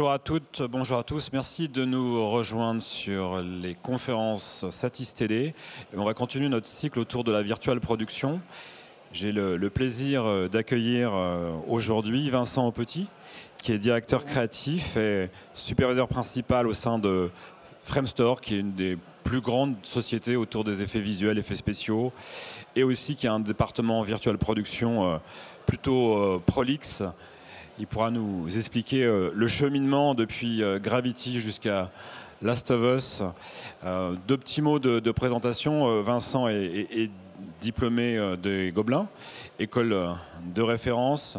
Bonjour à toutes, bonjour à tous. Merci de nous rejoindre sur les conférences Satis TD. on va continuer notre cycle autour de la virtual production. J'ai le, plaisir euh, d'accueillir euh, aujourd'hui Vincent Petit, qui est directeur créatif et superviseur principal au sein de Framestore, qui est une des plus grandes sociétés autour des effets visuels, effets spéciaux, et aussi qui a un département virtual production euh, plutôt prolixe il pourra nous expliquer euh, le cheminement depuis euh, Gravity jusqu'à Last of Us. Euh, deux petits mots de, présentation. Vincent est, diplômé des Gobelins, école de référence,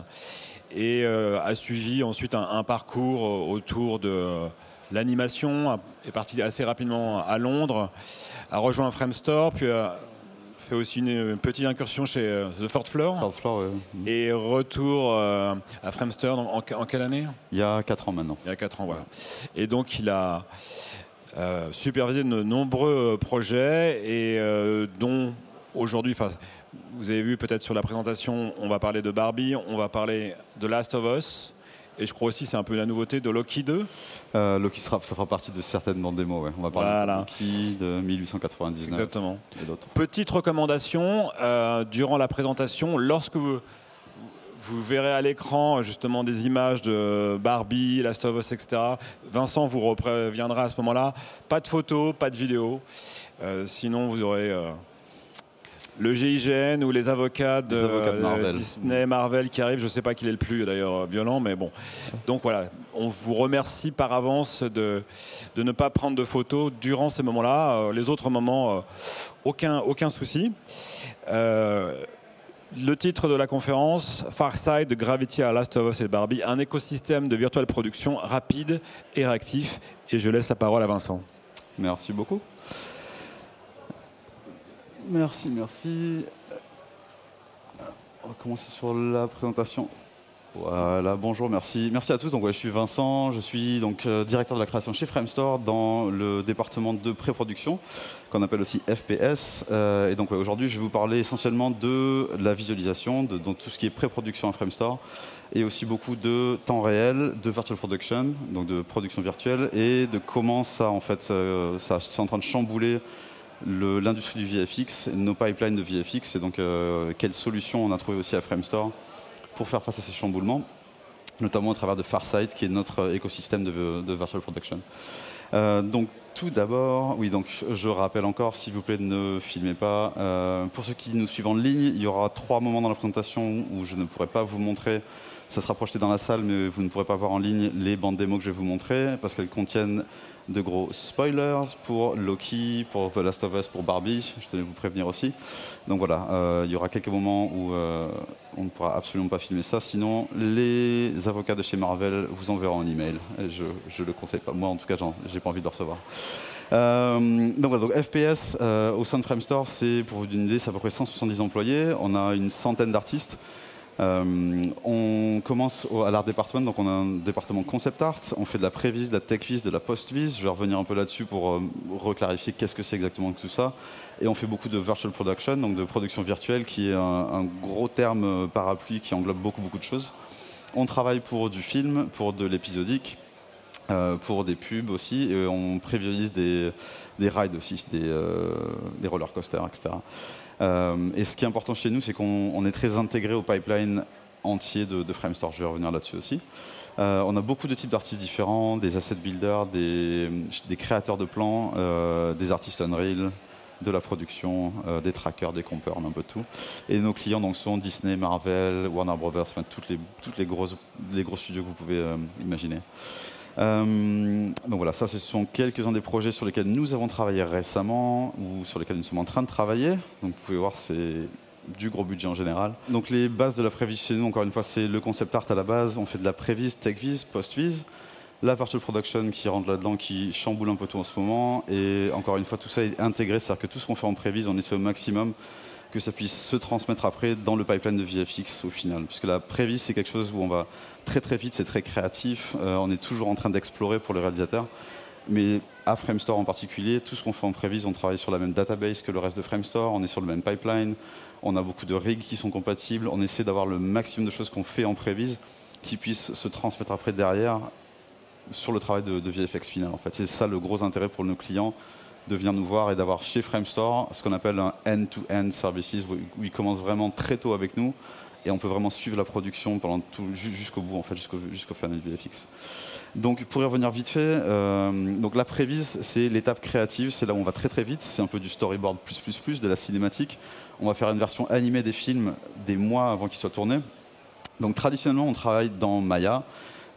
et a suivi ensuite un, parcours autour de l'animation, est parti assez rapidement à Londres, a rejoint Framestore, puis a fait aussi une, petite incursion chez euh, The Fourth Floor. Et retour euh, à Framester en, quelle année? Il y a 4 ans maintenant. Il y a 4 ans, voilà. Et donc il a euh, supervisé de nombreux projets et dont aujourd'hui, vous avez vu peut-être sur la présentation, on va parler de Barbie, on va parler de Last of Us, et je crois aussi c'est un peu la nouveauté de Loki 2. Euh, Loki sera, ça fera partie de certaines bandes démos. Ouais. On va parler de Loki de 1899 Exactement. et d'autres. Petite recommandation euh, durant la présentation, lorsque vous, vous verrez à l'écran justement des images de Barbie, Last of Us, etc. Vincent vous reviendra à ce moment-là. Pas de photos, pas de vidéos. Euh, sinon, vous aurez le GIGN ou les avocats de, Disney, Marvel qui arrivent. Je ne sais pas qui est le plus d'ailleurs violent, mais bon. Donc voilà, on vous remercie par avance de, de ne pas prendre de photos durant ces moments-là. Euh, les autres moments, euh, aucun, aucun souci. Euh, le titre de la conférence, Farside de Gravity à Last of Us et Barbie, un écosystème de virtual production rapide et réactif. Et je laisse la parole à Vincent. Merci beaucoup. Merci, merci. On va commencer sur la présentation. Voilà, bonjour, merci. Merci à tous. Donc, je suis Vincent, je suis donc euh, directeur de la création chez Framestore dans le département de pré-production, qu'on appelle aussi FPS. Euh, et donc, aujourd'hui, je vais vous parler essentiellement de la visualisation, de, tout ce qui est pré-production à Framestore, et aussi beaucoup de temps réel, de virtual production, donc de production virtuelle, et de comment ça, en fait, euh, ça, c'est en train de chambouler l'industrie du VFX, nos pipelines de VFX, et donc euh, quelles solutions on a trouvé aussi à Framestore pour faire face à ces chamboulements, notamment à travers de Farsight, qui est notre écosystème de, virtual production. Euh, donc tout d'abord, oui, donc je rappelle encore, s'il vous plaît, ne filmez pas. Euh, pour ceux qui nous suivent en ligne, il y aura trois moments dans la présentation où je ne pourrai pas vous montrer ça sera projeté dans la salle, mais vous ne pourrez pas voir en ligne les bandes démos que je vais vous montrer parce qu'elles contiennent de gros spoilers pour Loki, pour The Last of Us, pour Barbie. Je tenais à vous prévenir aussi. Donc voilà, euh, il y aura quelques moments où euh, on ne pourra absolument pas filmer ça. Sinon, les avocats de chez Marvel vous enverront un email. je ne le conseille pas. Moi, en tout cas, j'ai pas envie de le recevoir. Euh, donc, voilà, donc, FPS au sein de Framestore, c'est pour vous donner une idée, c'est à peu près 170 employés. On a une centaine d'artistes. Euh, on commence à l'art département, donc on a un département concept art, on fait de la prévise, de la tech-vis, de la post-vis. Je vais revenir un peu là-dessus pour euh, reclarifier qu'est-ce que c'est exactement tout ça. Et on fait beaucoup de virtual production, donc de production virtuelle, qui est un, gros terme euh, parapluie qui englobe beaucoup beaucoup de choses. On travaille pour du film, pour de l'épisodique, pour des pubs aussi, et on prévisualise des, rides aussi, des, des roller coasters, etc. Euh, et ce qui est important chez nous, c'est qu'on est très intégré au pipeline entier de, de Framestore. Je vais revenir là-dessus aussi. Euh, on a beaucoup de types d'artistes différents, des asset builders, des, créateurs de plans, euh, des artistes Unreal, de la production, des trackers, des compeurs, un peu tout. Et nos clients donc, sont Disney, Marvel, Warner Brothers, enfin, toutes, les, toutes les, grosses, les gros studios que vous pouvez imaginer. Euh, donc voilà, ça ce sont quelques-uns des projets sur lesquels nous avons travaillé récemment ou sur lesquels nous sommes en train de travailler. Donc vous pouvez voir, c'est du gros budget en général. Donc les bases de la prévise chez nous, encore une fois, c'est le concept art à la base. On fait de la prévise, tech-vise, post-vise. La virtual production qui rentre là-dedans, qui chamboule un peu tout en ce moment. Et encore une fois, tout ça est intégré, c'est-à-dire que tout ce qu'on fait en prévise, on essaie au maximum que ça puisse se transmettre après dans le pipeline de VFX au final. Puisque la prévise, c'est quelque chose où on va très très vite, c'est très créatif. Euh, on est toujours en train d'explorer pour le réalisateur. Mais à Framestore en particulier, tout ce qu'on fait en prévise, on travaille sur la même database que le reste de Framestore, on est sur le même pipeline, on a beaucoup de rigs qui sont compatibles, on essaie d'avoir le maximum de choses qu'on fait en prévise qui puissent se transmettre après derrière sur le travail de, VFX final. En fait, c'est ça le gros intérêt pour nos clients de venir nous voir et d'avoir chez Framestore ce qu'on appelle un end-to-end services où ils commencent vraiment très tôt avec nous et on peut vraiment suivre la production pendant jusqu'au bout, en fait, jusqu'au, jusqu'au final VFX. Donc, pour y revenir vite fait, euh, donc la prévise, c'est l'étape créative, c'est là où on va très très vite, c'est un peu du storyboard plus plus plus, de la cinématique. On va faire une version animée des films des mois avant qu'ils soient tournés. Donc, traditionnellement, on travaille dans Maya.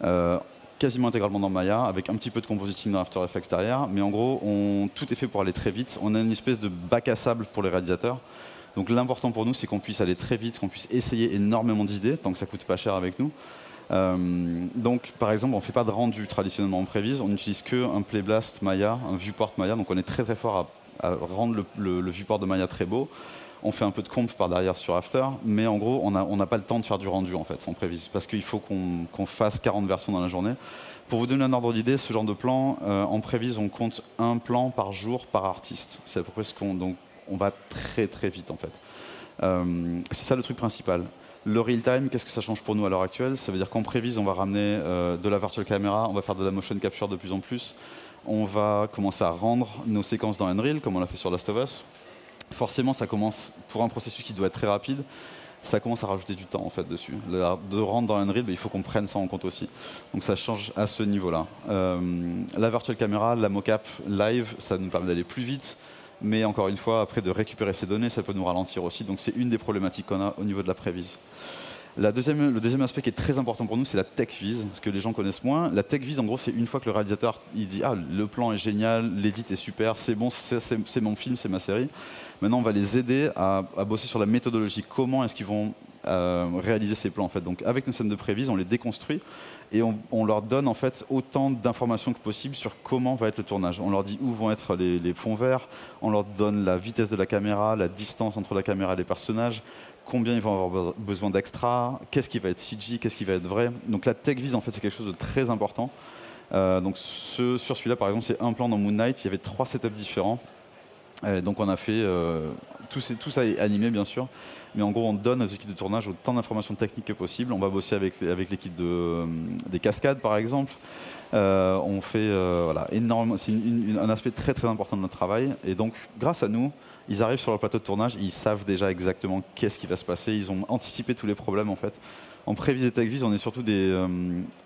Euh, quasiment intégralement dans Maya, avec un petit peu de compositing dans After Effects derrière. Mais en gros, on, tout est fait pour aller très vite. On a une espèce de bac à sable pour les réalisateurs. Donc l'important pour nous, c'est qu'on puisse aller très vite, qu'on puisse essayer énormément d'idées, tant que ça coûte pas cher avec nous. Euh, donc, par exemple, on ne fait pas de rendu traditionnellement en prévise, on n'utilise qu'un Playblast Maya, un viewport Maya, donc on est très très fort à, rendre le, viewport de Maya très beau. On fait un peu de comp par derrière sur After, mais en gros, on n'a pas le temps de faire du rendu en fait en prévise, parce qu'il faut qu'on fasse 40 versions dans la journée. Pour vous donner un ordre d'idée, ce genre de plan, euh, en prévise, on compte un plan par jour par artiste. C'est à peu près ce qu'on. Donc, on va très très vite en fait. Euh, c'est ça le truc principal. Le real time, qu'est-ce que ça change pour nous à l'heure actuelle? Ça veut dire qu'en prévise, on va ramener euh, de la virtual camera, on va faire de la motion capture de plus en plus. On va commencer à rendre nos séquences dans Unreal, comme on l'a fait sur Last of Us. Forcément, ça commence, pour un processus qui doit être très rapide, ça commence à rajouter du temps en fait dessus. de rendre dans Unreal, ben, il faut qu'on prenne ça en compte aussi. Donc ça change à ce niveau-là. Euh, la virtual camera, la mocap live, ça nous permet d'aller plus vite. Mais encore une fois, après de récupérer ces données, ça peut nous ralentir aussi. Donc c'est une des problématiques qu'on a au niveau de la prévise. Le deuxième aspect qui est très important pour nous, c'est la tech vise, ce que les gens connaissent moins. La tech vise, en gros, c'est une fois que le réalisateur il dit ah le plan est génial, l'édit est super, c'est bon, c'est mon film, c'est ma série. Maintenant, on va les aider à, bosser sur la méthodologie. Comment est-ce qu'ils vont euh, réaliser ces plans en fait? Donc avec nos scènes de prévise, on les déconstruit et on, leur donne en fait autant d'informations que possible sur comment va être le tournage. On leur dit où vont être les, fonds verts, on leur donne la vitesse de la caméra, la distance entre la caméra et les personnages, combien ils vont avoir besoin d'extra, qu'est-ce qui va être CG, qu'est-ce qui va être vrai. Donc la tech vise en fait c'est quelque chose de très important. Euh, donc sur celui-là par exemple c'est un plan dans Moon Knight, il y avait trois setups différents. donc on a fait euh, tout, ça est animé bien sûr, mais en gros on donne aux équipes de tournage autant d'informations techniques que possible. On va bosser avec, avec l'équipe de, euh, des cascades par exemple. Euh, on fait euh, voilà, énormément, c'est un aspect très très important de notre travail. Et donc grâce à nous, ils arrivent sur le plateau de tournage, ils savent déjà exactement qu'est-ce qui va se passer. Ils ont anticipé tous les problèmes en fait. En prévis et TechVis, on est surtout des,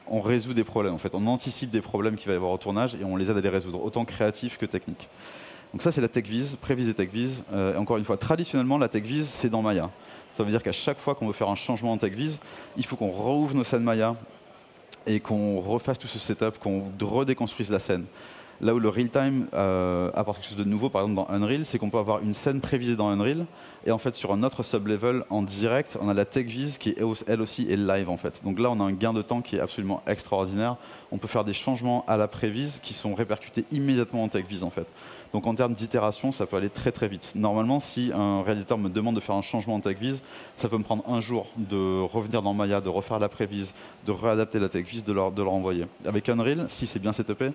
on résout des problèmes en fait. On anticipe des problèmes qu'il va y avoir au tournage et on les aide à les résoudre, autant créatifs que techniques. Donc ça, c'est la TechVis, Prévise et TechVis. Euh, encore une fois, traditionnellement, la TechVis, c'est dans Maya. Ça veut dire qu'à chaque fois qu'on veut faire un changement en TechVis, il faut qu'on rouvre nos scènes Maya et qu'on refasse tout ce setup, qu'on redéconstruise la scène. Là où le real-time euh, apporte quelque chose de nouveau, par exemple dans Unreal, c'est qu'on peut avoir une scène prévisée dans Unreal, et en fait sur un autre sub-level en direct, on a la TechVis qui elle aussi est live en fait. Donc là on a un gain de temps qui est absolument extraordinaire. On peut faire des changements à la prévise qui sont répercutés immédiatement en TechVis en fait. Donc en termes d'itération, ça peut aller très très vite. Normalement, si un réalisateur me demande de faire un changement en TechVis, ça peut me prendre un jour de revenir dans Maya, de refaire la prévise, de réadapter la TechVis, de de leur envoyer. Avec Unreal, si c'est bien setupé,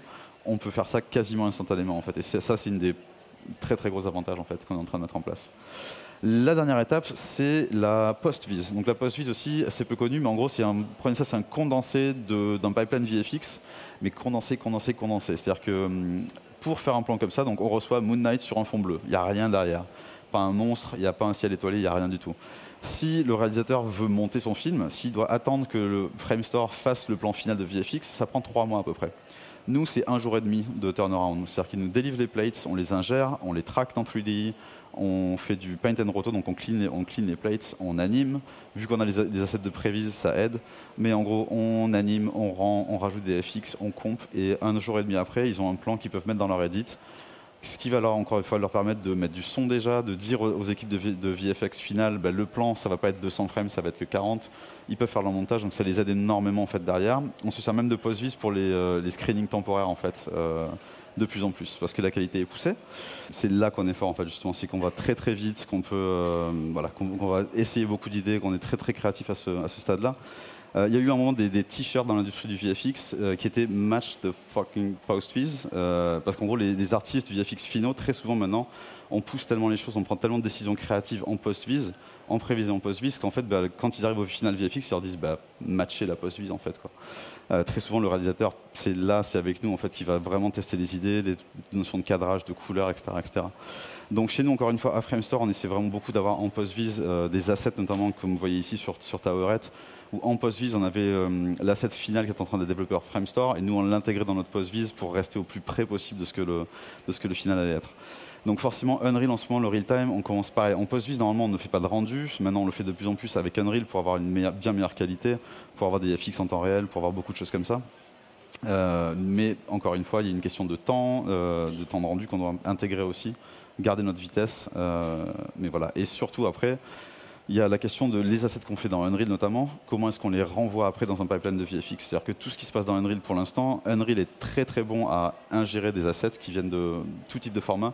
on peut faire ça quasiment instantanément en fait. Et ça, c'est une des très très gros avantages en fait qu'on est en train de mettre en place. La dernière étape, c'est la post-vise. Donc la post-vise aussi, c'est peu connu, mais en gros, c'est un, prenez ça, c'est un condensé d'un pipeline VFX, mais condensé, condensé, condensé. C'est-à-dire que hum, pour faire un plan comme ça, donc on reçoit Moon Knight sur un fond bleu. Il n'y a rien derrière. Pas un monstre, il n'y a pas un ciel étoilé, il n'y a rien du tout. Si le réalisateur veut monter son film, s'il doit attendre que le Framestore fasse le plan final de VFX, ça prend trois mois à peu près. Nous, c'est un jour et demi de turnaround. C'est-à-dire qu'ils nous délivrent les plates, on les ingère, on les traque en 3D, on fait du paint and roto, donc on clean, on clean les plates, on anime. Vu qu'on a les, assets de prévise, ça aide. Mais en gros, on anime, on rend, on rajoute des FX, on comp, et un jour et demi après, ils ont un plan qu'ils peuvent mettre dans leur edit ce qui va leur, encore une fois, leur permettre de mettre du son déjà, de dire aux équipes de, VFX final, ben, le plan, ça va pas être 200 frames, ça va être que 40. Ils peuvent faire leur montage, donc ça les aide énormément en fait derrière. On se sert même de post-vis pour les, euh, les, screenings temporaires en fait. Euh, de plus en plus parce que la qualité est poussée. C'est là qu'on est fort en fait justement, c'est qu'on va très très vite, qu'on peut euh, voilà, qu'on va essayer beaucoup d'idées, qu'on est très très créatif à ce, à ce stade-là. Euh, il y a eu un moment des, t-shirts dans l'industrie du VFX euh, qui étaient match the fucking post-vis. Euh, parce qu'en gros, les, artistes du VFX finaux, très souvent maintenant, on pousse tellement les choses, on prend tellement de décisions créatives en post-vis, en prévision post-vis, qu'en fait, bah, quand ils arrivent au final VFX, ils leur disent bah, matcher la post-vis en fait. Quoi. Très souvent, le réalisateur, c'est là, c'est avec nous en fait, qui va vraiment tester les idées, des notions de cadrage, de couleur, etc., etc. Donc chez nous, encore une fois, à Framestore, on essaie vraiment beaucoup d'avoir en post-vis des assets, notamment comme vous voyez ici sur, Towerette, où en post-vis, on avait euh, l'asset final qui est en train de développer Framestore, et nous, on l'intégrait dans notre post-vis pour rester au plus près possible de ce, que le, de ce que le final allait être. Donc forcément, Unreal en ce moment, le real-time, on commence pareil. En post-vis, normalement, on ne fait pas de rendu. Maintenant, on le fait de plus en plus avec Unreal pour avoir une bien meilleure qualité, pour avoir des FX en temps réel, pour avoir beaucoup de choses comme ça. Euh, mais encore une fois, il y a une question de temps, euh, de temps de rendu qu'on doit intégrer aussi, garder notre vitesse. mais voilà. Et surtout après, il y a la question de les assets qu'on fait dans Unreal notamment, comment est-ce qu'on les renvoie après dans un pipeline de VFX C'est-à-dire que tout ce qui se passe dans Unreal pour l'instant, Unreal est très très bon à ingérer des assets qui viennent de tout type de format.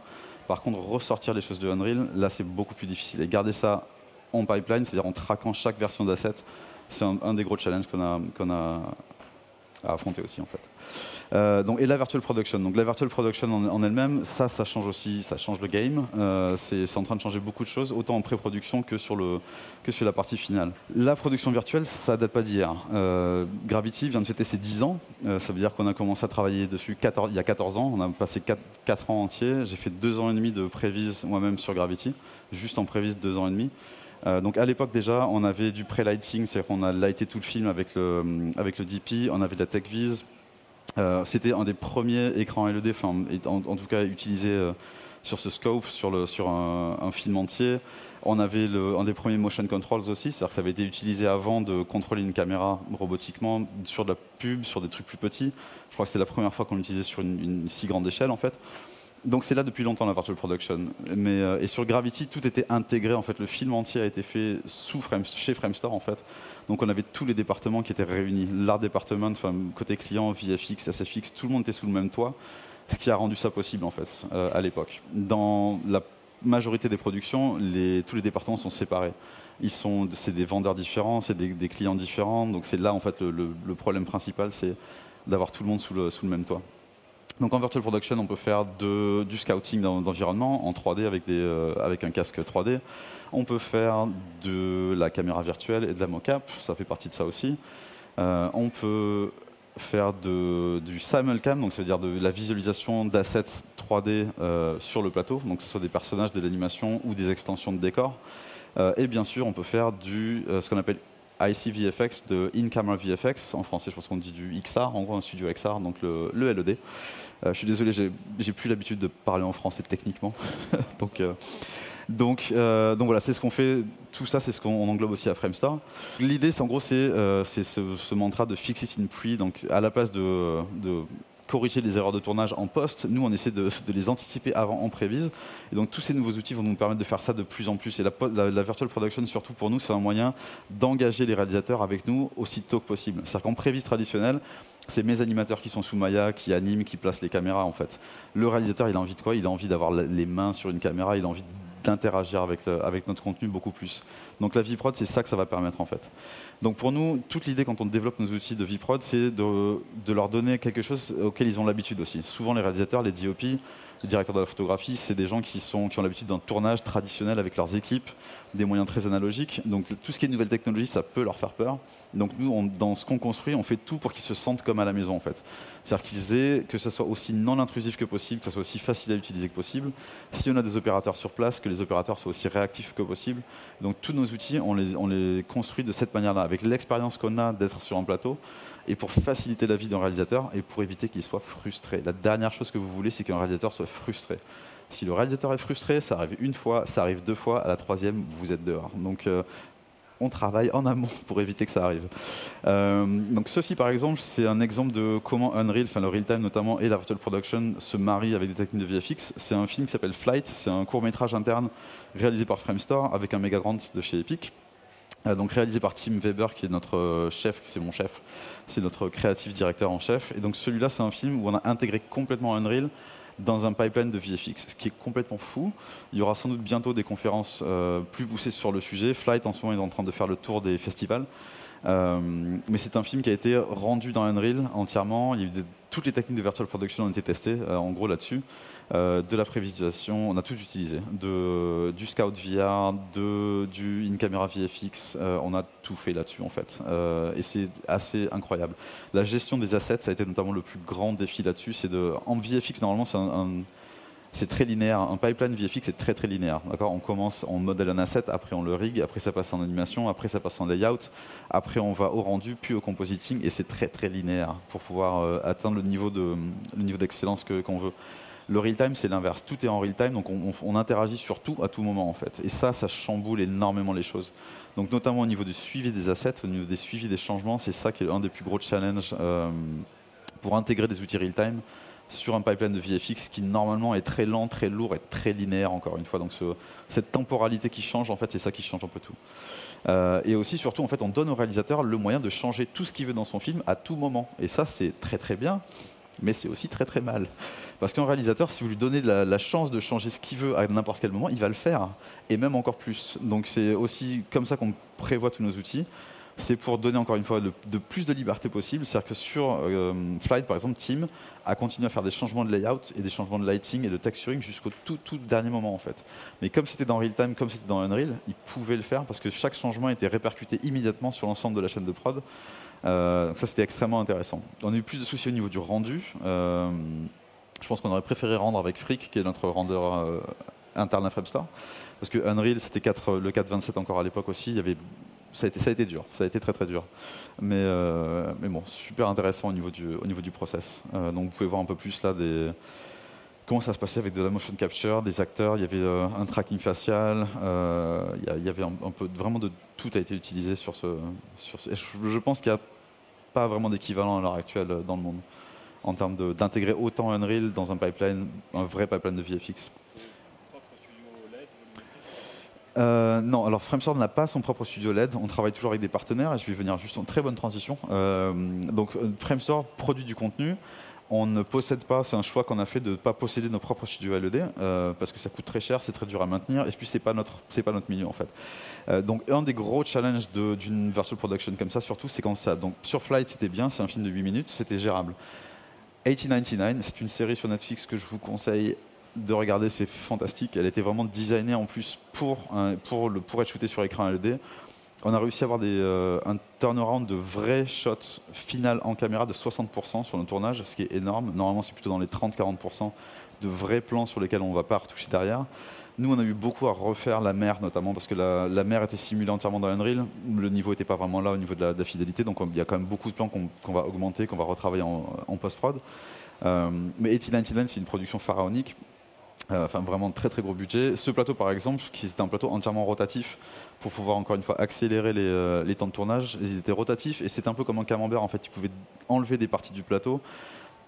Par contre, ressortir les choses de Unreal, là c'est beaucoup plus difficile. Et garder ça en pipeline, c'est-à-dire en traquant chaque version d'asset, c'est un, des gros challenges qu'on a, a à affronter aussi en fait. Euh, donc, et la virtual production. Donc la virtual production en, elle-même, ça, ça change aussi, ça change le game. Euh, c'est en train de changer beaucoup de choses, autant en pré-production que sur le que sur la partie finale. La production virtuelle, ça date pas d'hier. Euh, Gravity vient de fêter ses 10 ans. ça veut dire qu'on a commencé à travailler dessus 14, il y a 14 ans. On a passé 4, 4 ans entiers. J'ai fait 2 ans et demi de prévise moi-même sur Gravity, juste en prévise 2 ans et demi. donc à l'époque déjà, on avait du pré-lighting, c'est-à-dire qu'on a lighté tout le film avec le, avec le DP, on avait de la tech vise, euh, c'était un des premiers écrans LED, en, en, tout cas utilisé euh, sur ce scope, sur, un, film entier. On avait un des premiers motion controls aussi, c'est-à-dire que ça avait été utilisé avant de contrôler une caméra robotiquement sur de la pub, sur des trucs plus petits. Je crois que c'est la première fois qu'on l'utilisait sur une, une, si grande échelle en fait donc c'est là depuis longtemps la virtual production. Mais, euh, et sur Gravity, tout était intégré. En fait, le film entier a été fait chez Framestore en fait. Donc on avait tous les départements qui étaient réunis. L'art département, côté client, VFX, SFX, tout le monde était sous le même toit. Ce qui a rendu ça possible en fait euh, à l'époque. Dans la majorité des productions, tous les départements sont séparés. C'est des vendeurs différents, c'est des, clients différents. Donc c'est là en fait le, problème principal, c'est d'avoir tout le monde sous le même toit. Donc en virtual production, on peut faire du scouting d'environnement en 3D avec, euh, avec un casque 3D. On peut faire de la caméra virtuelle et de la mocap, ça fait partie de ça aussi. Euh, on peut faire du simulcam, donc ça veut dire de la visualisation d'assets 3D euh, sur le plateau, donc que ce soit des personnages, de l'animation ou des extensions de décors. et bien sûr, on peut faire du ce qu'on appelle ICVFX de In-Camera VFX. En français, je pense qu'on dit du XR, en gros un studio XR, donc le, LED. Euh, je suis désolé, j'ai plus l'habitude de parler en français techniquement. donc, euh, donc, euh, donc voilà, c'est ce qu'on fait. Tout ça, c'est ce qu'on englobe aussi à Framestore. L'idée, c'est en gros, c'est ce, ce, mantra de fix it in pre. Donc, à la place de corriger les erreurs de tournage en post. Nous, on essaie de, les anticiper avant en prévise. Et donc, tous ces nouveaux outils vont nous permettre de faire ça de plus en plus. Et la, la, virtual production, surtout pour nous, c'est un moyen d'engager les réalisateurs avec nous aussi tôt que possible. C'est-à-dire qu'en prévise traditionnelle, c'est mes animateurs qui sont sous Maya, qui animent, qui placent les caméras en fait. Le réalisateur, il a envie de quoi? Il a envie d'avoir les mains sur une caméra, il a envie d'interagir avec, euh, avec notre contenu beaucoup plus. Donc la VProd, c'est ça que ça va permettre en fait. Donc pour nous, toute l'idée quand on développe nos outils de VProd, c'est de, de, leur donner quelque chose auquel ils ont l'habitude aussi. Souvent les réalisateurs, les DOP, les directeurs de la photographie, c'est des gens qui, sont, qui ont l'habitude d'un tournage traditionnel avec leurs équipes, des moyens très analogiques. Donc tout ce qui est nouvelle technologie, ça peut leur faire peur. Donc nous, dans ce qu'on construit, on fait tout pour qu'ils se sentent comme à la maison en fait. C'est-à-dire qu'ils aient, que ce soit aussi non intrusif que possible, que ce soit aussi facile à utiliser que possible. Si on a des opérateurs sur place, que les opérateurs soient aussi réactifs que possible. Donc tous nos outils, on les, on les construit de cette manière-là, avec l'expérience qu'on a d'être sur un plateau et pour faciliter la vie d'un réalisateur et pour éviter qu'il soit frustré. La dernière chose que vous voulez, c'est qu'un réalisateur soit frustré. Si le réalisateur est frustré, ça arrive une fois, ça arrive deux fois, à la troisième, vous êtes dehors. Donc, euh, on travaille en amont pour éviter que ça arrive. Euh, donc ceci par exemple, c'est un exemple de comment Unreal, enfin le real-time notamment, et la virtual production se marient avec des techniques de VFX. C'est un film qui s'appelle Flight, c'est un court métrage interne réalisé par Framestore avec un méga grant de chez Epic. Euh, donc réalisé par Tim Weber, qui est notre euh, chef, c'est mon chef, c'est notre créatif directeur en chef. Et donc celui-là, c'est un film où on a intégré complètement Unreal dans un pipeline de VFX, ce qui est complètement fou. Il y aura sans doute bientôt des conférences euh, plus poussées sur le sujet. Flight, en ce moment, est en train de faire le tour des festivals. mais c'est un film qui a été rendu dans Unreal entièrement. Il y a eu toutes les techniques de virtual production ont été testées, en gros là-dessus. Euh, de la prévisualisation, on a tout utilisé. Du Scout VR, de, du in-camera VFX, euh, on a tout fait là-dessus en fait. Euh, et c'est assez incroyable. La gestion des assets, ça a été notamment le plus grand défi là-dessus. C'est de, en VFX, normalement, c'est très linéaire. Un pipeline VFX est très très linéaire. D'accord? On commence, on modèle un asset, après on le rig, après ça passe en animation, après ça passe en layout, après on va au rendu, puis au compositing, et c'est très très linéaire pour pouvoir atteindre le niveau de le niveau d'excellence qu'on veut. Le real-time, c'est l'inverse. Tout est en real-time, donc on, interagit sur tout à tout moment, en fait. Et ça, ça chamboule énormément les choses. Donc, notamment au niveau du suivi des assets, au niveau des suivis des changements, c'est ça qui est un des plus gros challenges euh, pour intégrer des outils real-time sur un pipeline de VFX qui normalement est très lent, très lourd et très linéaire encore une fois. Donc cette temporalité qui change, en fait, c'est ça qui change un peu tout. Euh, et aussi, surtout, en fait, on donne au réalisateur le moyen de changer tout ce qu'il veut dans son film à tout moment. Et ça, c'est très très bien mais c'est aussi très très mal. Parce qu'un réalisateur, si vous lui donnez la, chance de changer ce qu'il veut à n'importe quel moment, il va le faire, et même encore plus. Donc c'est aussi comme ça qu'on prévoit tous nos outils. C'est pour donner encore une fois de, plus de liberté possible. C'est-à-dire que sur euh, Flight, par exemple, Team a continué à faire des changements de layout et des changements de lighting et de texturing jusqu'au tout, tout dernier moment en fait. Mais comme c'était dans real time, comme c'était dans Unreal, ils pouvaient le faire parce que chaque changement était répercuté immédiatement sur l'ensemble de la chaîne de prod. Euh, donc ça, c'était extrêmement intéressant. On a eu plus de soucis au niveau du rendu. Euh, je pense qu'on aurait préféré rendre avec Freak, qui est notre rendeur euh, interne à Framestore. Parce que Unreal, c'était le 4.27 encore à l'époque aussi. Il y avait, ça, a été, ça a été dur. Ça a été très très dur. Mais, mais bon, super intéressant au niveau du, au niveau du process. donc vous pouvez voir un peu plus là des comment ça se passait avec de la motion capture, des acteurs, il y avait un tracking facial, il y, avait un, peu vraiment de tout a été utilisé sur ce. Sur je, pense qu'il n'y a pas vraiment d'équivalent à l'heure actuelle dans le monde en termes d'intégrer autant Unreal dans un pipeline, un vrai pipeline de VFX. Euh, non, alors Framestore n'a pas son propre studio LED. On travaille toujours avec des partenaires et je vais venir juste en très bonne transition. Euh, donc Framestore produit du contenu on ne possède pas, c'est un choix qu'on a fait de ne pas posséder nos propres studios LED euh, parce que ça coûte très cher, c'est très dur à maintenir et puis c'est pas notre pas notre milieu en fait. Euh, donc un des gros challenges d'une virtual production comme ça surtout c'est quand ça donc sur Flight c'était bien, c'est un film de 8 minutes, c'était gérable. 1899, c'est une série sur Netflix que je vous conseille de regarder, c'est fantastique. Elle était vraiment designée en plus pour, pour, le, pour être shootée sur écran LED on a réussi à avoir euh, un turnaround de vrais shots final en caméra de 60% sur le tournage, ce qui est énorme. Normalement, c'est plutôt dans les 30-40% de vrais plans sur lesquels on ne va pas retoucher derrière. Nous, on a eu beaucoup à refaire la mer, notamment parce que la, mer était simulée entièrement dans Unreal. Le niveau n'était pas vraiment là au niveau de la, fidélité, donc il y a quand même beaucoup de plans qu'on va augmenter, qu'on va retravailler en, post-prod. Euh, mais 1899, c'est une production pharaonique. Euh, enfin, vraiment très très gros budget. Ce plateau, par exemple, qui était un plateau entièrement rotatif pour pouvoir encore une fois accélérer les, euh, temps de tournage, ils étaient rotatifs et c'était un peu comme un camembert. En fait, ils pouvaient enlever des parties du plateau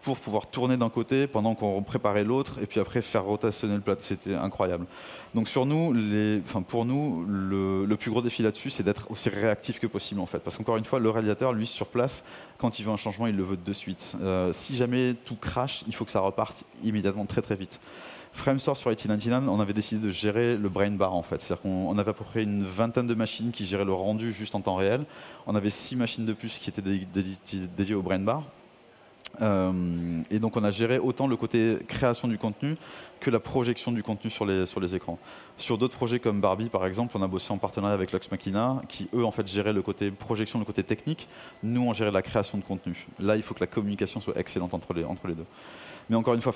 pour pouvoir tourner d'un côté pendant qu'on préparait l'autre et puis après faire rotationner le plateau. C'était incroyable. Donc sur nous, les, enfin pour nous, le, plus gros défi là-dessus, c'est d'être aussi réactif que possible en fait. Parce qu'encore une fois, le réalisateur, lui, sur place, quand il veut un changement, il le veut de suite. Euh, si jamais tout crache, il faut que ça reparte immédiatement très très vite. Framestore sur 1899, on avait décidé de gérer le brain bar en fait. C'est-à-dire qu'on avait à peu près une vingtaine de machines qui géraient le rendu juste en temps réel. On avait six machines de plus qui étaient dédiées au brain bar. Euh, et donc on a géré autant le côté création du contenu que la projection du contenu sur les, sur les écrans. Sur d'autres projets comme Barbie par exemple, on a bossé en partenariat avec Lux Machina qui eux en fait géraient le côté projection, le côté technique. Nous on gérait la création de contenu. Là il faut que la communication soit excellente entre les, entre les deux. Mais encore une fois,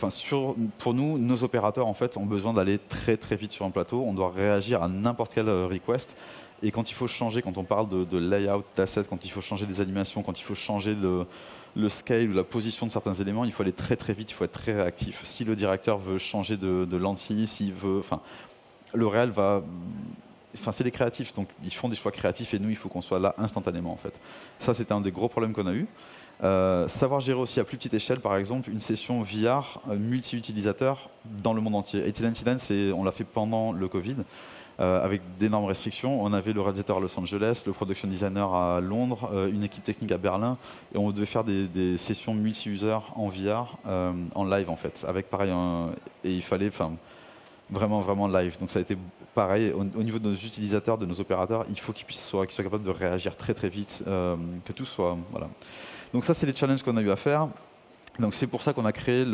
pour nous, nos opérateurs ont besoin d'aller très très vite sur un plateau. On doit réagir à n'importe quel euh, request. Et quand il faut changer, quand on parle de, layout d'assets, quand il faut changer des animations, quand il faut changer le, scale ou la position de certains éléments, il faut aller très très vite, il faut être très réactif. Si le directeur veut changer de, de lentille, s'il veut, le réel va, c'est des créatifs, donc ils font des choix créatifs et nous, il faut qu'on soit là instantanément. Ça, c'était un des gros problèmes qu'on a eu. Euh, savoir gérer aussi à plus petite échelle, par exemple, une session VR euh, multi-utilisateur dans le monde entier. c'est on l'a fait pendant le Covid, euh, avec d'énormes restrictions. On avait le réalisateur à Los Angeles, le production designer à Londres, une équipe technique à Berlin, et on devait faire des, sessions multi-user en VR, en live en fait, avec pareil, et il fallait, vraiment, vraiment live. Donc ça a été pareil au, niveau de nos utilisateurs, de nos opérateurs, il faut qu'ils puissent soient, soient capables de réagir très très vite, que tout soit voilà. Donc ça, c'est les challenges qu'on a eu à faire. Donc c'est pour ça qu'on a créé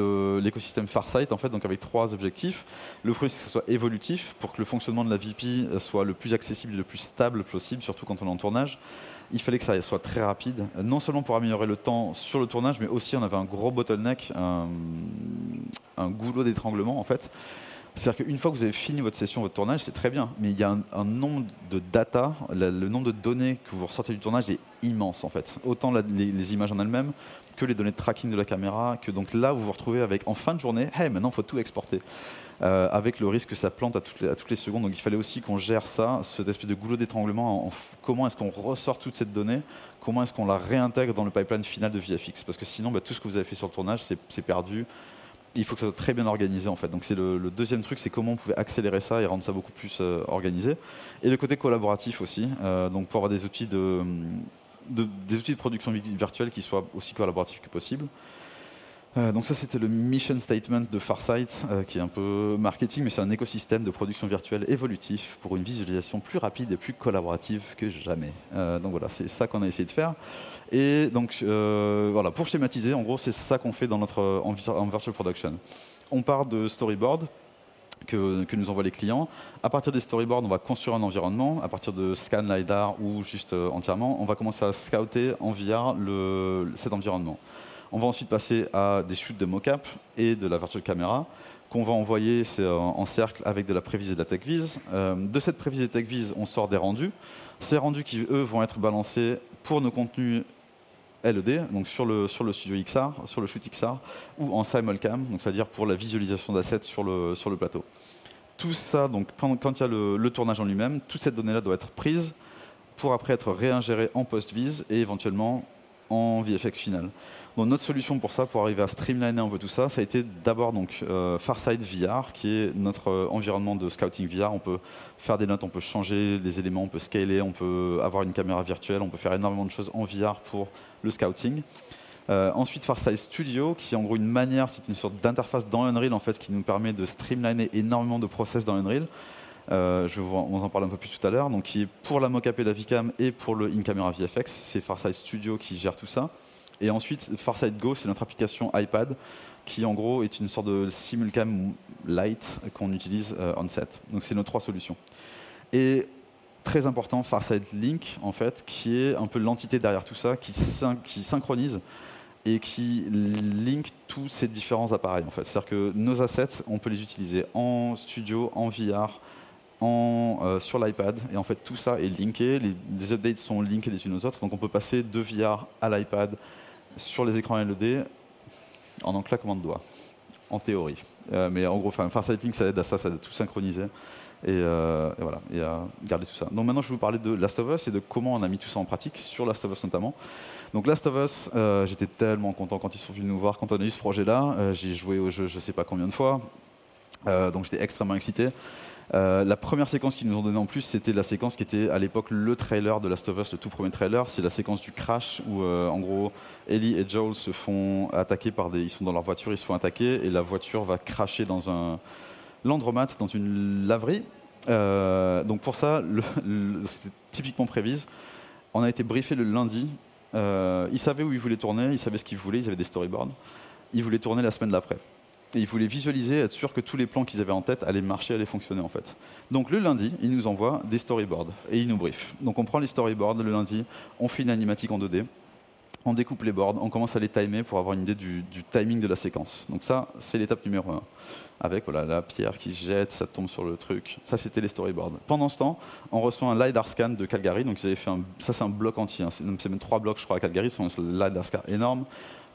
l'écosystème Farsight en fait, donc avec trois objectifs. Le premier, c'est que ce soit évolutif pour que le fonctionnement de la VP soit le plus accessible et le plus stable possible, surtout quand on est en tournage. Il fallait que ça soit très rapide, non seulement pour améliorer le temps sur le tournage, mais aussi on avait un gros bottleneck, un, un goulot d'étranglement en fait. C'est-à-dire qu'une fois que vous avez fini votre session, votre tournage, c'est très bien. Mais il y a un, nombre de data, le, nombre de données que vous ressortez du tournage est immense en fait. Autant les, images en elles-mêmes que les données de tracking de la caméra, que donc là vous vous retrouvez avec en fin de journée, hey maintenant il faut tout exporter. Euh, avec le risque que ça plante à toutes, les, secondes. Donc il fallait aussi qu'on gère ça, cet espèce de goulot d'étranglement, comment est-ce qu'on ressort toute cette donnée, comment est-ce qu'on la réintègre dans le pipeline final de VFX. Parce que sinon, bah, tout ce que vous avez fait sur le tournage, c'est perdu il faut que ça soit très bien organisé en fait. Donc c'est le, deuxième truc, c'est comment on pouvait accélérer ça et rendre ça beaucoup plus euh, organisé. Et le côté collaboratif aussi, euh, donc pour avoir des outils de, des outils de production virtuelle qui soient aussi collaboratifs que possible. Euh, donc ça c'était le mission statement de Farsight, euh, qui est un peu marketing, mais c'est un écosystème de production virtuelle évolutif pour une visualisation plus rapide et plus collaborative que jamais. Euh, donc voilà, c'est ça qu'on a essayé de faire. Et donc voilà, pour schématiser, en gros c'est ça qu'on fait dans notre en, virtual production. On part de storyboard, que, nous envoient les clients. À partir des storyboards, on va construire un environnement. À partir de scan LiDAR ou juste entièrement, on va commencer à scouter en VR cet environnement. On va ensuite passer à des shoots de mocap et de la virtual camera qu'on va envoyer en cercle avec de la prévise et de la TechVis. Euh, de cette prévise et TechVis, on sort des rendus. Ces rendus qui, eux, vont être balancés pour nos contenus LED, donc sur le, studio XR, sur le shoot XR, ou en simulcam, c'est-à-dire pour la visualisation d'assets sur le, plateau. Tout ça, donc quand il y a le, tournage en lui-même, toute cette donnée-là doit être prise pour après être réingérée en post-vis et éventuellement en VFX final. Notre solution pour ça, pour arriver à streamliner un peu tout ça, ça a été d'abord donc euh, Farsight VR, qui est notre euh, environnement de scouting VR. On peut faire des notes, on peut changer les éléments, on peut scaler, on peut avoir une caméra virtuelle, on peut faire énormément de choses en VR pour le scouting. Euh, ensuite, Farsight Studio, qui est en gros une manière, c'est une sorte d'interface dans Unreal en fait, qui nous permet de streamliner énormément de process dans Unreal. Euh, je on en parle un peu plus tout à l'heure, donc qui est pour la mocap et la VCAM et pour le in-camera VFX. C'est Farsight Studio qui gère tout ça. Et ensuite, Farsight Go, c'est notre application iPad qui en gros est une sorte de simulcam light qu'on utilise euh, on set. Donc c'est nos trois solutions. Et très important, Farsight Link en fait, qui est un peu l'entité derrière tout ça, qui, qui synchronise et qui link tous ces différents appareils en fait. C'est-à-dire que nos assets, on peut les utiliser en studio, en VR, euh, sur l'iPad. Et en fait, tout ça est linké. Les, updates sont linkés les unes aux autres. Donc on peut passer de VR à l'iPad sur les écrans LED en un claquement de doigts, en théorie. Euh, mais en gros, Farsight Link, ça aide à ça, ça aide à tout synchroniser. Et, euh, et, voilà, et à garder tout ça. Donc maintenant, je vais vous parler de Last of Us et de comment on a mis tout ça en pratique sur Last of Us notamment. Donc Last of Us, j'étais tellement content quand ils sont venus nous voir, quand on a eu ce projet-là. J'ai joué au jeu je sais pas combien de fois, donc j'étais extrêmement excité. Euh, la première séquence qu'ils nous ont donnée en plus, c'était la séquence qui était à l'époque le trailer de Last of Us, le tout premier trailer. C'est la séquence du crash où, euh, en gros, Ellie et Joel se font attaquer par des. Ils sont dans leur voiture, ils se font attaquer et la voiture va cracher dans un landromat, dans une laverie. Euh, donc pour ça, c'était typiquement prévise. On a été briefé le lundi. ils savaient où ils voulaient tourner, ils savaient ce qu'ils voulaient, ils avaient des storyboards. Ils voulaient tourner la semaine d'après. Et ils voulaient visualiser, être sûr que tous les plans qu'ils avaient en tête allaient marcher, allaient fonctionner en fait. Donc le lundi, ils nous envoient des storyboards et ils nous briefent. Donc on prend les storyboards le lundi, on fait une animatique en 2D, on découpe les boards, on commence à les timer pour avoir une idée du, timing de la séquence. Donc ça, c'est l'étape numéro 1. Avec voilà, la pierre qui se jette, ça tombe sur le truc. Ça, c'était les storyboards. Pendant ce temps, on reçoit un LiDAR scan de Calgary. Donc fait un, ça, c'est un bloc entier. Hein. C'est même trois blocs, je crois, à Calgary. C'est un LiDAR scan énorme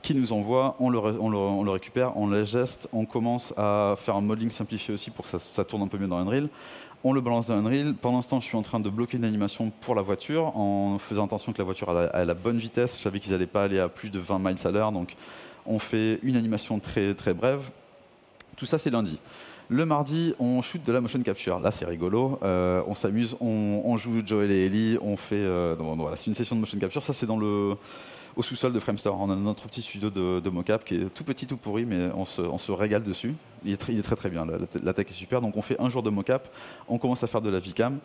qui nous envoie, on le, on, le, récupère, on le geste, on commence à faire un modeling simplifié aussi pour que ça, tourne un peu mieux dans Unreal. On le balance dans Unreal. Pendant ce temps, je suis en train de bloquer une animation pour la voiture en faisant attention que la voiture ait la, bonne vitesse. Je savais qu'ils n'allaient pas aller à plus de 20 miles à l'heure, donc on fait une animation très, très brève. Tout ça, c'est lundi. Le mardi, on shoot de la motion capture. Là, c'est rigolo. Euh, on s'amuse, on, joue Joel et Ellie. On fait. Euh, voilà, c'est une session de motion capture. Ça, c'est dans le sous-sol de Framestore. On a notre petit studio de, mocap qui est tout petit, tout pourri, mais on se, régale dessus. Il est, très, très bien, la, tech est super. Donc on fait un jour de mocap, on commence à faire de la VCAM.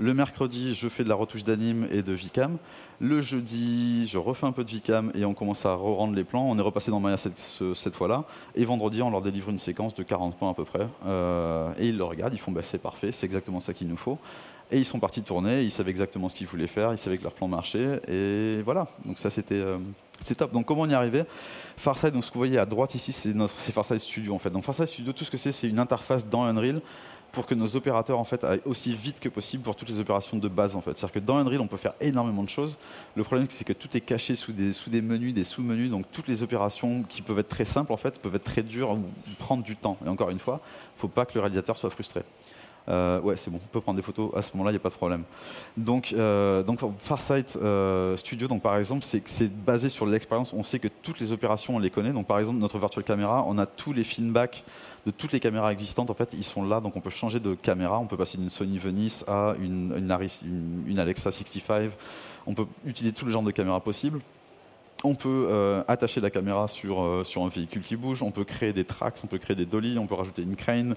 Le mercredi, je fais de la retouche d'anime et de VCAM. Le jeudi, je refais un peu de VCAM et on commence à re-rendre les plans. On est repassé dans Maya cette, fois-là. Et vendredi, on leur délivre une séquence de 40 points à peu près. Euh, et ils le regardent, ils font bah, c'est parfait, c'est exactement ça qu'il nous faut. Et ils sont partis tourner, ils savaient exactement ce qu'ils voulaient faire, ils savaient que leur plan marchait. Et voilà, donc ça c'était... Euh, c'est top. Donc comment y arrivait Farside, donc ce que vous voyez à droite ici, c'est notre Farside Studio en fait. Donc Farside Studio, tout ce que c'est, c'est une interface dans Unreal pour que nos opérateurs en fait aillent aussi vite que possible pour toutes les opérations de base en fait. C'est-à-dire que dans Unreal, on peut faire énormément de choses. Le problème c'est que tout est caché sous des, sous des menus, des sous-menus, donc toutes les opérations qui peuvent être très simples en fait peuvent être très dures ou prendre du temps. Et encore une fois, il faut pas que le réalisateur soit frustré. Euh, ouais, c'est bon, on peut prendre des photos à ce moment-là, il n'y a pas de problème. Donc, euh, donc Farsight euh, Studio, donc par exemple, c'est basé sur l'expérience. On sait que toutes les opérations, on les connaît. Donc, par exemple, notre virtual camera, on a tous les feedbacks de toutes les caméras existantes. En fait, ils sont là, donc on peut changer de caméra. On peut passer d'une Sony Venice à une, une, Alexa 65. On peut utiliser tout le genre de caméras possibles. On peut attacher la caméra sur, sur un véhicule qui bouge, on peut créer des tracks, on peut créer des dollies, on peut rajouter une crane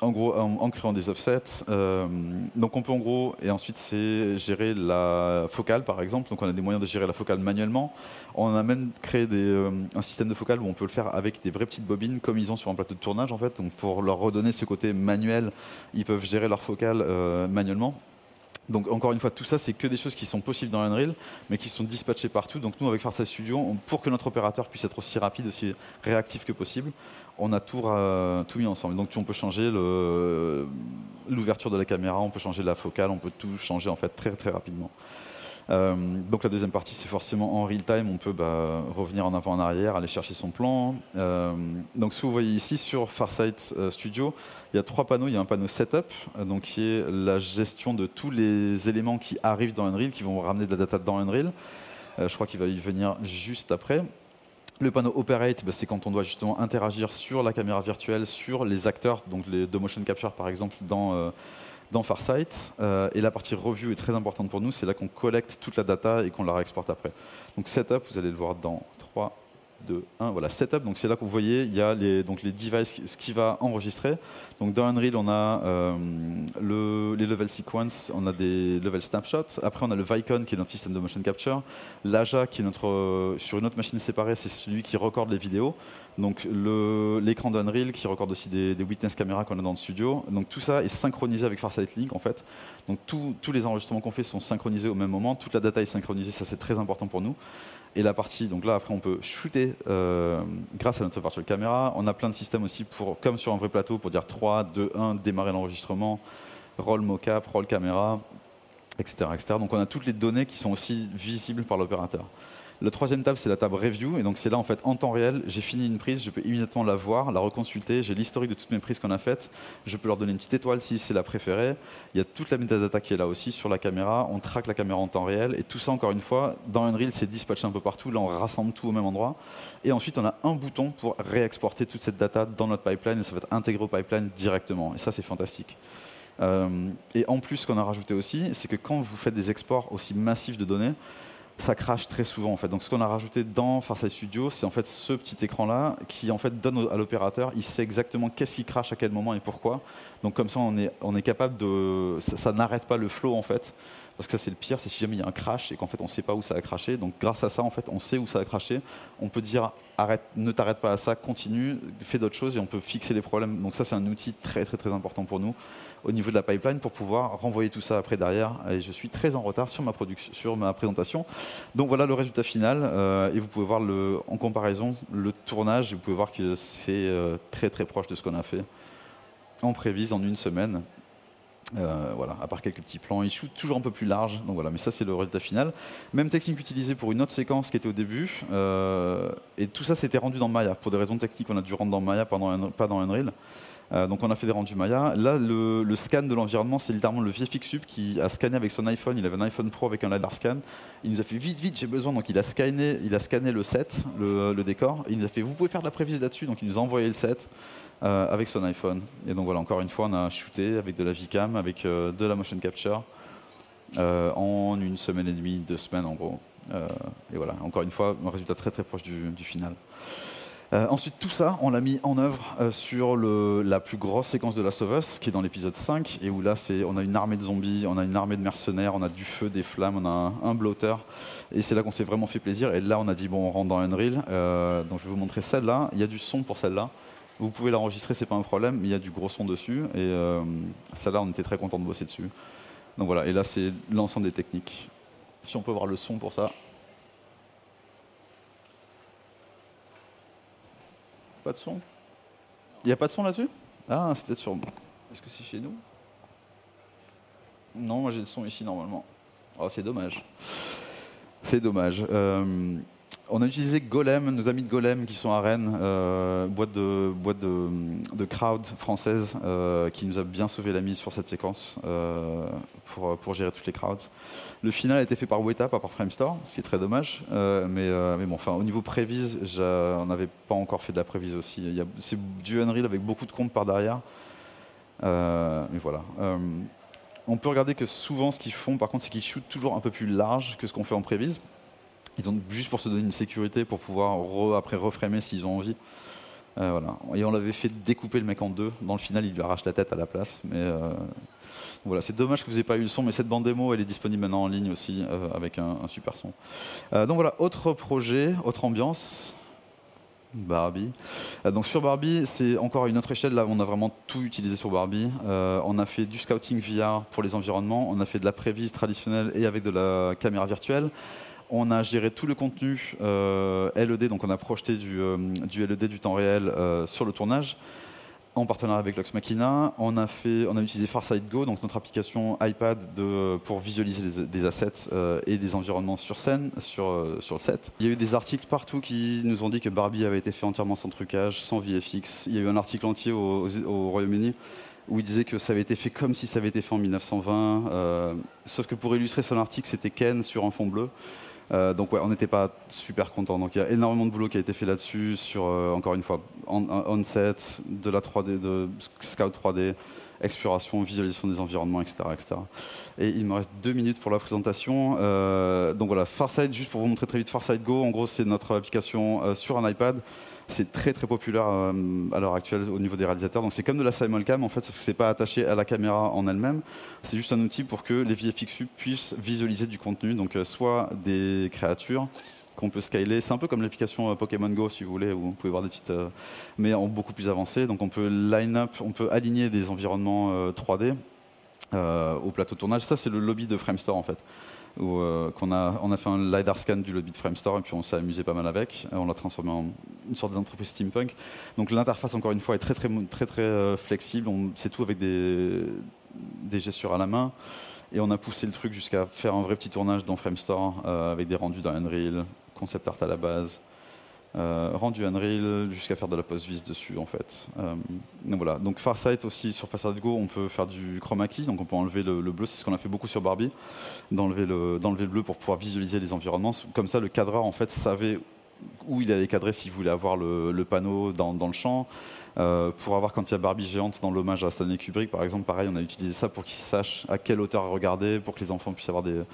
en gros, en, créant des offsets. Euh, donc on peut en gros, et ensuite c'est gérer la focale par exemple. Donc on a des moyens de gérer la focale manuellement. On a même créé euh, un système de focale où on peut le faire avec des vraies petites bobines comme ils ont sur un plateau de tournage en fait. Donc pour leur redonner ce côté manuel, ils peuvent gérer leur focale euh, manuellement. Donc encore une fois, tout ça, c'est que des choses qui sont possibles dans Unreal, mais qui sont dispatchées partout. Donc nous, avec Farsight Studio, pour que notre opérateur puisse être aussi rapide, aussi réactif que possible, on a tout, tout mis ensemble. Donc on peut changer l'ouverture de la caméra, on peut changer la focale, on peut tout changer en fait très très rapidement. Euh, donc la deuxième partie, c'est forcément en real time, on peut bah, revenir en avant, en arrière, aller chercher son plan. Euh, donc ce que vous voyez ici sur Farsight euh, Studio, il y a trois panneaux. Il y a un panneau setup, donc qui est la gestion de tous les éléments qui arrivent dans Unreal, qui vont ramener de la data dans Unreal. je crois qu'il va y venir juste après. Le panneau Operate, bah, c'est quand on doit justement interagir sur la caméra virtuelle, sur les acteurs, donc les, de motion capture par exemple, dans, dans Farsight. Euh, et la partie review est très importante pour nous. C'est là qu'on collecte toute la data et qu'on la réexporte après. Donc setup, vous allez le voir dans 3, 2, 1. Voilà, setup. Donc c'est là que vous voyez, il y a les, donc les devices, ce qui va enregistrer. Donc dans Unreal, on a euh, le, les level sequence, on a des level snapshots. Après, on a le Vicon qui est notre système de motion capture. L'AJA qui est notre, euh, sur une autre machine séparée, c'est celui qui recorde les vidéos. Donc l'écran d'Unreal qui recorde aussi des, witness caméras qu'on a dans le studio. Donc tout ça est synchronisé avec Farsight Link en fait. Donc tous les enregistrements qu'on fait sont synchronisés au même moment. Toute la data est synchronisée, ça c'est très important pour nous. Et la partie, donc là après on peut shooter euh, grâce à notre virtual camera. On a plein de systèmes aussi pour, comme sur un vrai plateau, pour dire 3, 2, 1, démarrer l'enregistrement, roll mocap, roll caméra, etc., etc. Donc on a toutes les données qui sont aussi visibles par l'opérateur. La troisième table, c'est la table review. Et donc, c'est là, en fait, en temps réel, j'ai fini une prise, je peux immédiatement la voir, la reconsulter. J'ai l'historique de toutes mes prises qu'on a faites. Je peux leur donner une petite étoile si c'est la préférée. Il y a toute la metadata qui est là aussi sur la caméra. On traque la caméra en temps réel. Et tout ça, encore une fois, dans Unreal, c'est dispatché un peu partout. Là, on rassemble tout au même endroit. Et ensuite, on a un bouton pour réexporter toute cette data dans notre pipeline. Et ça va être intégré au pipeline directement. Et ça, c'est fantastique. Euh, et en plus, ce qu'on a rajouté aussi, c'est que quand vous faites des exports aussi massifs de données, ça crache très souvent en fait. Donc ce qu'on a rajouté dans Farsight Studio, c'est en fait ce petit écran là qui en fait donne à l'opérateur, il sait exactement qu'est-ce qui crache à quel moment et pourquoi. Donc comme ça on est, on est capable de, ça, n'arrête pas le flow en fait. Parce que ça c'est le pire, c'est si jamais il y a un crash et qu'en fait on ne sait pas où ça a craché. Donc grâce à ça en fait on sait où ça a craché. On peut dire arrête, ne t'arrête pas à ça, continue, fais d'autres choses et on peut fixer les problèmes. Donc ça c'est un outil très très très important pour nous au niveau de la pipeline pour pouvoir renvoyer tout ça après derrière. Et je suis très en retard sur ma, production, sur ma présentation. Donc voilà le résultat final. Euh, et vous pouvez voir le, en comparaison le tournage. Vous pouvez voir que c'est euh, très très proche de ce qu'on a fait en prévise en une semaine. Euh, voilà, à part quelques petits plans, il shoot toujours un peu plus large. Donc voilà, mais ça c'est le résultat final. Même technique utilisée pour une autre séquence qui était au début. et tout ça c'était rendu dans Maya. Pour des raisons techniques, on a dû rendre dans Maya, pas dans, pas dans Unreal. Euh, donc on a fait des rendus Maya. Là, le, scan de l'environnement, c'est littéralement le VFX Sub qui a scanné avec son iPhone. Il avait un iPhone Pro avec un LiDAR scan. Il nous a fait vite, vite, j'ai besoin. Donc il a scanné, il a scanné le set, le, décor. il nous a fait, vous pouvez faire de la prévise là-dessus. Donc il nous a envoyé le set euh, avec son iPhone. Et donc voilà, encore une fois, on a shooté avec de la VCam, avec euh, de la motion capture en une semaine et demie, deux semaines en gros. et voilà, encore une fois, un résultat très très proche du final. Euh, ensuite, tout ça, on l'a mis en œuvre euh, sur la plus grosse séquence de Last of Us, qui est dans l'épisode 5, et où là, on a une armée de zombies, on a une armée de mercenaires, on a du feu, des flammes, on a un, un blotter, et c'est là qu'on s'est vraiment fait plaisir. Et là, on a dit, bon, on rentre dans Unreal, euh, donc je vais vous montrer celle-là. Il y a du son pour celle-là. Vous pouvez l'enregistrer, c'est pas un problème, mais il y a du gros son dessus, et euh, celle-là, on était très content de bosser dessus. Donc voilà, et là, c'est l'ensemble des techniques. Si on peut voir le son pour ça. De son Il n'y a pas de son là-dessus? Ah, c'est peut-être sur. Est-ce que c'est chez nous? Non, moi j'ai le son ici normalement. Oh, c'est dommage. C'est dommage. Euh, on a utilisé Golem, nos amis de Golem qui sont à Rennes, euh, boîte, de, boîte crowd française euh, qui nous a bien sauvé la mise sur cette séquence euh, pour, gérer toutes les crowds. Le final a été fait par Weta, pas par Framestore, ce qui est très dommage. Mais, mais bon, enfin, au niveau prévise, on n'avait pas encore fait de la prévise aussi. C'est du Unreal avec beaucoup de comptes par derrière. Mais voilà. On peut regarder que souvent, ce qu'ils font, par contre, c'est qu'ils shootent toujours un peu plus large que ce qu'on fait en prévise. Ils ont juste pour se donner une sécurité, pour pouvoir après reframer s'ils ont envie. Euh, voilà. Et on l'avait fait découper le mec en deux. Dans le final, il lui arrache la tête à la place. Mais euh, voilà, c'est dommage que vous n'ayez pas eu le son, mais cette bande démo, elle est disponible maintenant en ligne aussi euh, avec un, super son. Donc voilà, autre projet, autre ambiance. Barbie. Donc sur Barbie, c'est encore une autre échelle. Là, on a vraiment tout utilisé sur Barbie. On a fait du scouting VR pour les environnements. On a fait de la prévise traditionnelle et avec de la caméra virtuelle. On a géré tout le contenu euh, LED, donc on a projeté du, euh, LED du temps réel euh, sur le tournage en partenariat avec Lux Machina. On a, fait, on a utilisé Farsight Go, donc notre application iPad pour visualiser des assets et des environnements sur scène, sur, le set. Il y a eu des articles partout qui nous ont dit que Barbie avait été fait entièrement sans trucage, sans VFX. Il y a eu un article entier au, au- au Royaume-Uni où il disait que ça avait été fait comme si ça avait été fait en 1920. euh, sauf que pour illustrer son article, c'était Ken sur un fond bleu. Euh, donc ouais, on n'était pas super content. Donc il y a énormément de boulot qui a été fait là-dessus, sur euh, encore une fois on- on-set, de la 3D, de scout 3D, exploration, visualisation des environnements, etc., etc. Et il me reste deux minutes pour la présentation. Euh, donc voilà, Farsight, juste pour vous montrer très vite Farsight Go. En gros, c'est notre application sur un iPad. C'est très très populaire euh, à l'heure actuelle au niveau des réalisateurs. Donc c'est comme de la simulcam en fait, sauf que c'est pas attaché à la caméra en elle-même. C'est juste un outil pour que les VFXU puissent visualiser du contenu, donc euh, soit des créatures qu'on peut scaler. C'est un peu comme l'application euh, Pokémon Go si vous voulez, où vous pouvez voir des petites, mais en beaucoup plus avancé. Donc on peut line up, on peut aligner des environnements euh, 3D euh, au plateau de tournage. Ça c'est le lobby de Framestore en fait. Euh, qu'on a, on a fait un LiDAR scan du lobby de Framestore et puis on s'est amusé pas mal avec. Euh, On l'a transformé en une sorte d'entreprise steampunk. Donc l'interface encore une fois est très très très très, euh, flexible. On- C'est tout avec des, des gestures à la main. Et on a poussé le truc jusqu'à faire un vrai petit tournage dans Framestore euh, avec des rendus dans Unreal, concept art à la base, euh, rendu Unreal jusqu'à faire de la post-vis dessus en fait. Euh, donc voilà. Donc Farsight aussi sur Farsight Go, on peut faire du chroma key, donc on peut enlever le, le bleu, c'est ce qu'on a fait beaucoup sur Barbie, d'enlever le, bleu pour pouvoir visualiser les environnements. Comme ça, le cadreur en fait savait où il allait cadrer s'il voulait avoir le, panneau dans, le champ. Euh, pour avoir quand il y a Barbie géante dans l'hommage à Stanley Kubrick, par exemple, pareil, on a utilisé ça pour qu'ils sachent à quelle hauteur regarder, pour que les enfants puissent avoir des,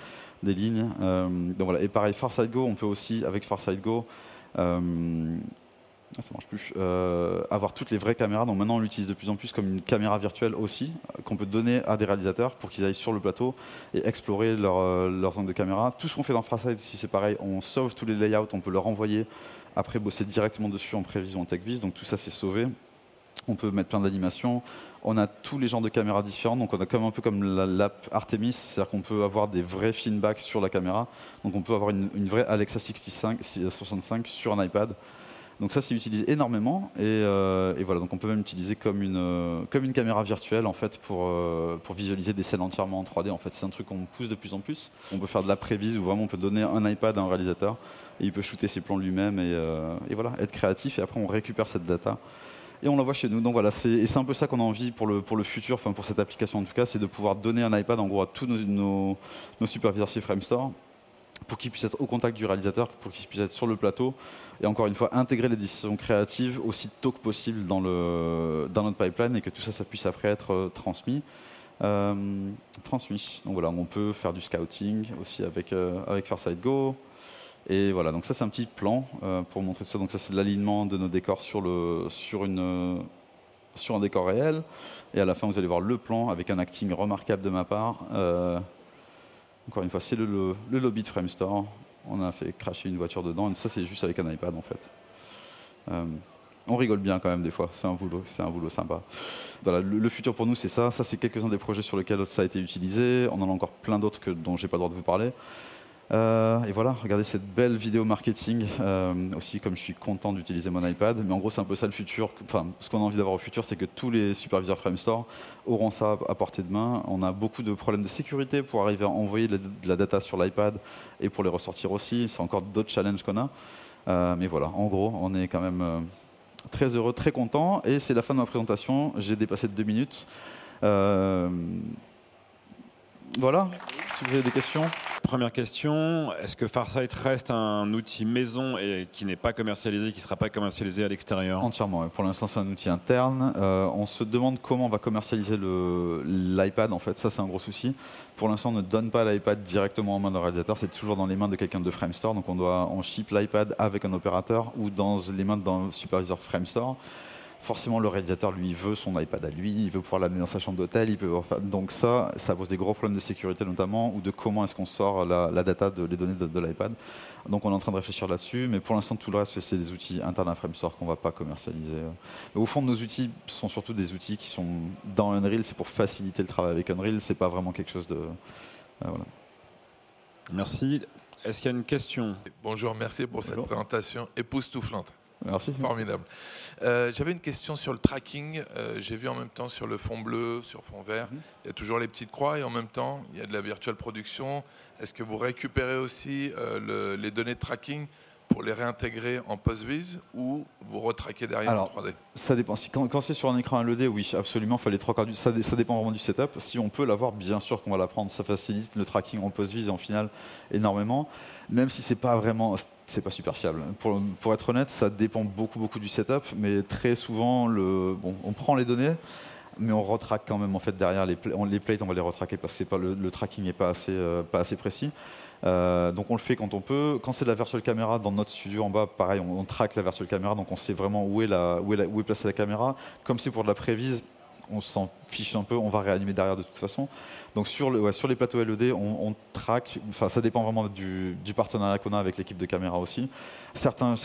lignes. Donc voilà. Et pareil, Farsight Go, on peut aussi, avec Farsight Go, euh, ah, ça marche plus, euh, avoir toutes les vraies caméras. Donc maintenant, on l'utilise de plus en plus comme une caméra virtuelle aussi, euh, qu'on peut donner à des réalisateurs pour qu'ils aillent sur le plateau et explorer leur, euh, leur angle de caméra. Tout ce qu'on fait dans Farsight ici, c'est pareil. On sauve tous les layouts, on peut leur envoyer, après bosser directement dessus en prévision en TechVis. Donc tout ça, c'est sauvé. On peut mettre plein d'animations. On a tous les genres de caméras différentes. Donc on a comme un peu comme la- l'app Artemis, c'est-à-dire qu'on peut avoir des vrais feedbacks sur la caméra. Donc on peut avoir une, vraie Alexa 65, 65 sur un iPad. Donc ça, c'est utilisé énormément. Et, euh, voilà, donc on peut même l'utiliser comme une, euh, comme une caméra virtuelle en fait pour, euh, pour visualiser des scènes entièrement en 3D. En fait, c'est un truc qu'on pousse de plus en plus. On peut faire de la prévise où vraiment on peut donner un iPad à un réalisateur et il peut shooter ses plans lui-même et, et voilà, être créatif. Et après, on récupère cette data et on l'envoie chez nous. Donc voilà, c'est, et c'est un peu ça qu'on a envie pour le, pour le futur, enfin pour cette application en tout cas, c'est de pouvoir donner un iPad en gros à tous nos, nos, nos superviseurs chez Framestore pour qu'ils puissent être au contact du réalisateur, pour qu'ils puissent être sur le plateau et encore une fois intégrer les décisions créatives aussi tôt que possible dans, le, dans notre pipeline et que tout ça, ça puisse après être euh, transmis. Euh, transmis. Donc voilà, on peut faire du scouting aussi avec, euh, Go. Et voilà, donc ça c'est un petit plan euh, pour montrer tout ça. Donc ça c'est l'alignement de nos décors sur, le, sur, une, sur un décor réel. Et à la fin vous allez voir le plan avec un acting remarquable de ma part. Euh, encore une fois, c'est le, le, lobby de Framestore. On a fait cracher une voiture dedans. Et ça c'est juste avec un iPad en fait. Euh, on rigole bien quand même des fois, c'est un boulot, c'est un boulot sympa. Voilà, le, futur pour nous c'est ça, ça c'est quelques-uns des projets sur lesquels ça a été utilisé, on en a encore plein d'autres dont j'ai pas le droit de vous parler. Euh, et voilà, regardez cette belle vidéo marketing. Euh, aussi, comme je suis content d'utiliser mon iPad. Mais en gros, c'est un peu ça le futur. Enfin, ce qu'on a envie d'avoir au futur, c'est que tous les superviseurs Framestore auront ça à portée de main. On a beaucoup de problèmes de sécurité pour arriver à envoyer de la, data sur l'iPad et pour les ressortir aussi. C'est encore d'autres challenges qu'on a. Euh, mais voilà, en gros, on est quand même très heureux, très content. Et c'est la fin de ma présentation. J'ai dépassé de deux minutes. Voilà, si vous avez des questions. Première question, est-ce que Farsight reste un outil maison et qui n'est pas commercialisé, qui ne sera pas commercialisé à l'extérieur? Entièrement. Pour l'instant, c'est un outil interne. Euh, on se demande comment on va commercialiser l'iPad. En fait, ça, c'est un gros souci. Pour l'instant, on ne donne pas l'iPad directement en main d'un réalisateur. C'est toujours dans les mains de quelqu'un de Framestore. Donc, on doit on ship l'iPad avec un opérateur ou dans les mains d'un superviseur Framestore forcément le réalisateur lui veut son iPad à lui, il veut pouvoir l'amener dans sa chambre d'hôtel, il peut donc ça, ça pose des gros problèmes de sécurité notamment ou de comment est-ce qu'on sort la, data de les données de, l'iPad. Donc on est en train de réfléchir là-dessus, mais pour l'instant tout le reste c'est des outils internes à Framestore qu'on va pas commercialiser. Mais au fond nos outils sont surtout des outils qui sont dans Unreal, c'est pour faciliter le travail avec Unreal, c'est pas vraiment quelque chose de euh, voilà. Merci. Est-ce qu'il y a une question? Bonjour, merci pour cette présentation époustouflante. Merci. Formidable. Euh, j'avais une question sur le tracking. Euh, j'ai vu en même temps sur le fond bleu, sur fond vert, mhm. il y a toujours les petites croix et en même temps, il y a de la virtual production. Est-ce que vous récupérez aussi euh, les données de tracking pour les réintégrer en post-vis ou vous retraquez derrière en 3D Ça dépend. quand, c'est sur un écran LED, oui, absolument, il les trois quarts du, ça, ça, dépend vraiment du setup. Si on peut l'avoir, bien sûr qu'on va la prendre. Ça facilite le tracking en post-vis en finale énormément. Même si c'est pas vraiment, c'est pas super fiable. Pour, être honnête, ça dépend beaucoup, beaucoup du setup, mais très souvent, le, bon, on prend les données mais on retraque quand même en fait derrière les, les plates, on va les retraquer parce que le, tracking n'est pas assez, euh, pas assez précis. Euh, donc on le fait quand on peut. Quand c'est de la virtual caméra dans notre studio en bas, pareil, on, traque la virtual caméra, donc on sait vraiment où est, la, où est, où est placée la caméra. Comme c'est pour de la prévise, on s'en fiche un peu, on va réanimer derrière de toute façon. Donc sur, le, sur les plateaux LED, on, traque, enfin ça dépend vraiment du, partenariat qu'on a avec l'équipe de caméra aussi. Certains,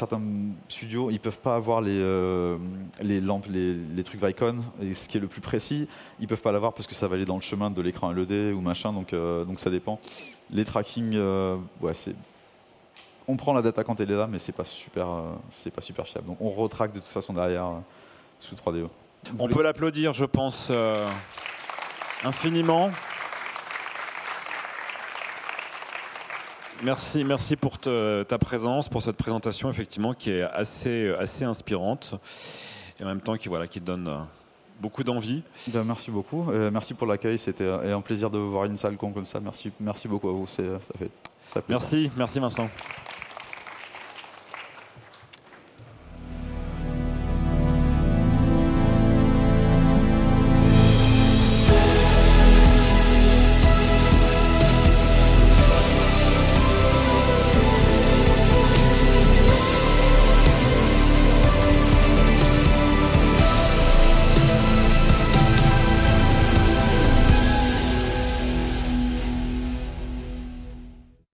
studios, ils peuvent pas avoir les, euh, lampes, les, trucs Vicon, et ce qui est le plus précis, ils peuvent pas l'avoir parce que ça va aller dans le chemin de l'écran LED ou machin, donc, euh, donc ça dépend. Les tracking, euh, on prend la data quand elle est là, mais c'est pas super, pas super fiable. Donc on retraque de toute façon derrière sous 3DE. On peut l'applaudir, je pense, euh, infiniment. Merci, merci pour ta présence, pour cette présentation, effectivement, qui est assez, assez inspirante et en même temps qui, voilà, qui donne beaucoup d'envie. Ben, merci beaucoup. merci pour l'accueil. C'était un plaisir de voir une salle con comme ça. Merci, merci beaucoup à vous. Ça fait Merci, merci Vincent.